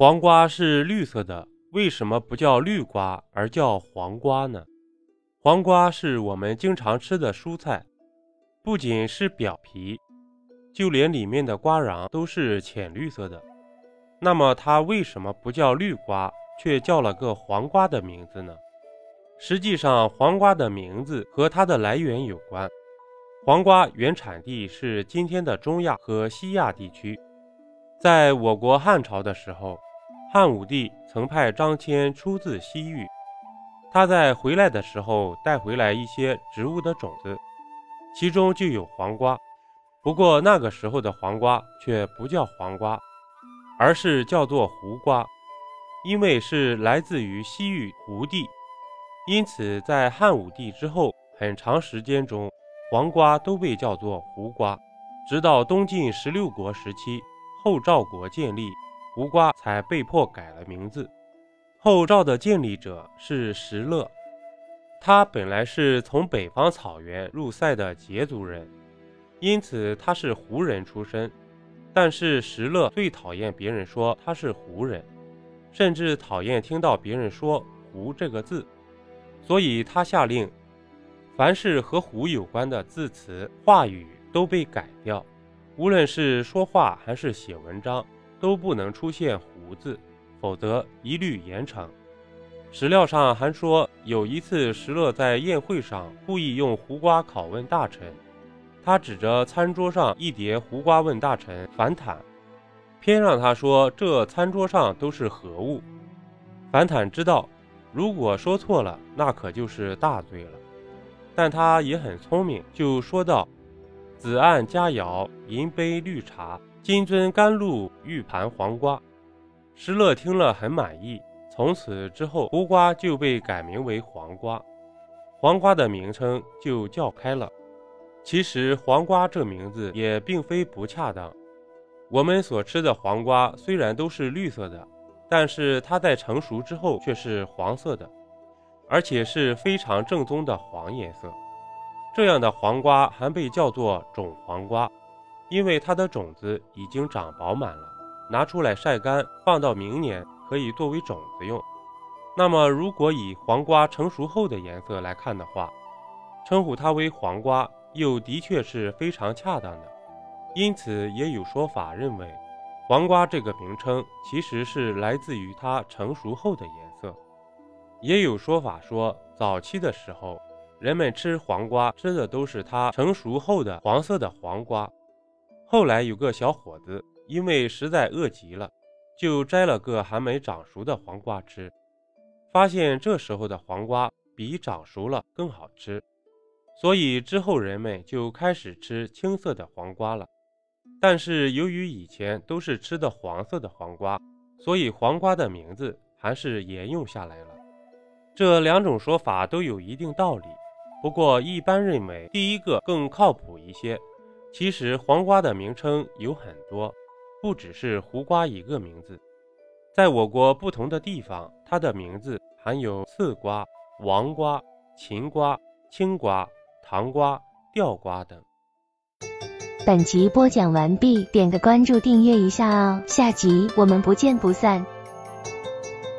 黄瓜是绿色的，为什么不叫绿瓜而叫黄瓜呢？黄瓜是我们经常吃的蔬菜，不仅是表皮，就连里面的瓜瓤都是浅绿色的。那么它为什么不叫绿瓜，却叫了个黄瓜的名字呢？实际上，黄瓜的名字和它的来源有关。黄瓜原产地是今天的中亚和西亚地区，在我国汉朝的时候。汉武帝曾派张骞出自西域，他在回来的时候带回来一些植物的种子，其中就有黄瓜。不过那个时候的黄瓜却不叫黄瓜，而是叫做胡瓜，因为是来自于西域胡地，因此在汉武帝之后很长时间中，黄瓜都被叫做胡瓜，直到东晋十六国时期，后赵国建立。胡瓜才被迫改了名字。后赵的建立者是石勒，他本来是从北方草原入塞的羯族人，因此他是胡人出身。但是石勒最讨厌别人说他是胡人，甚至讨厌听到别人说“胡”这个字，所以他下令，凡是和胡有关的字词、话语都被改掉，无论是说话还是写文章。都不能出现“胡”字，否则一律严惩。史料上还说，有一次石勒在宴会上故意用胡瓜拷问大臣，他指着餐桌上一碟胡瓜问大臣樊坦，偏让他说这餐桌上都是何物。樊坦知道，如果说错了，那可就是大罪了。但他也很聪明，就说道：“子案佳肴，银杯绿茶。”金樽甘露，玉盘黄瓜。石乐听了很满意。从此之后，胡瓜就被改名为黄瓜，黄瓜的名称就叫开了。其实，黄瓜这名字也并非不恰当。我们所吃的黄瓜虽然都是绿色的，但是它在成熟之后却是黄色的，而且是非常正宗的黄颜色。这样的黄瓜还被叫做种黄瓜。因为它的种子已经长饱满了，拿出来晒干，放到明年可以作为种子用。那么，如果以黄瓜成熟后的颜色来看的话，称呼它为黄瓜又的确是非常恰当的。因此，也有说法认为，黄瓜这个名称其实是来自于它成熟后的颜色。也有说法说，早期的时候，人们吃黄瓜吃的都是它成熟后的黄色的黄瓜。后来有个小伙子，因为实在饿极了，就摘了个还没长熟的黄瓜吃，发现这时候的黄瓜比长熟了更好吃，所以之后人们就开始吃青色的黄瓜了。但是由于以前都是吃的黄色的黄瓜，所以黄瓜的名字还是沿用下来了。这两种说法都有一定道理，不过一般认为第一个更靠谱一些。其实黄瓜的名称有很多，不只是胡瓜一个名字。在我国不同的地方，它的名字含有刺瓜、王瓜、秦瓜、青瓜、糖瓜、吊瓜等。本集播讲完毕，点个关注，订阅一下哦，下集我们不见不散。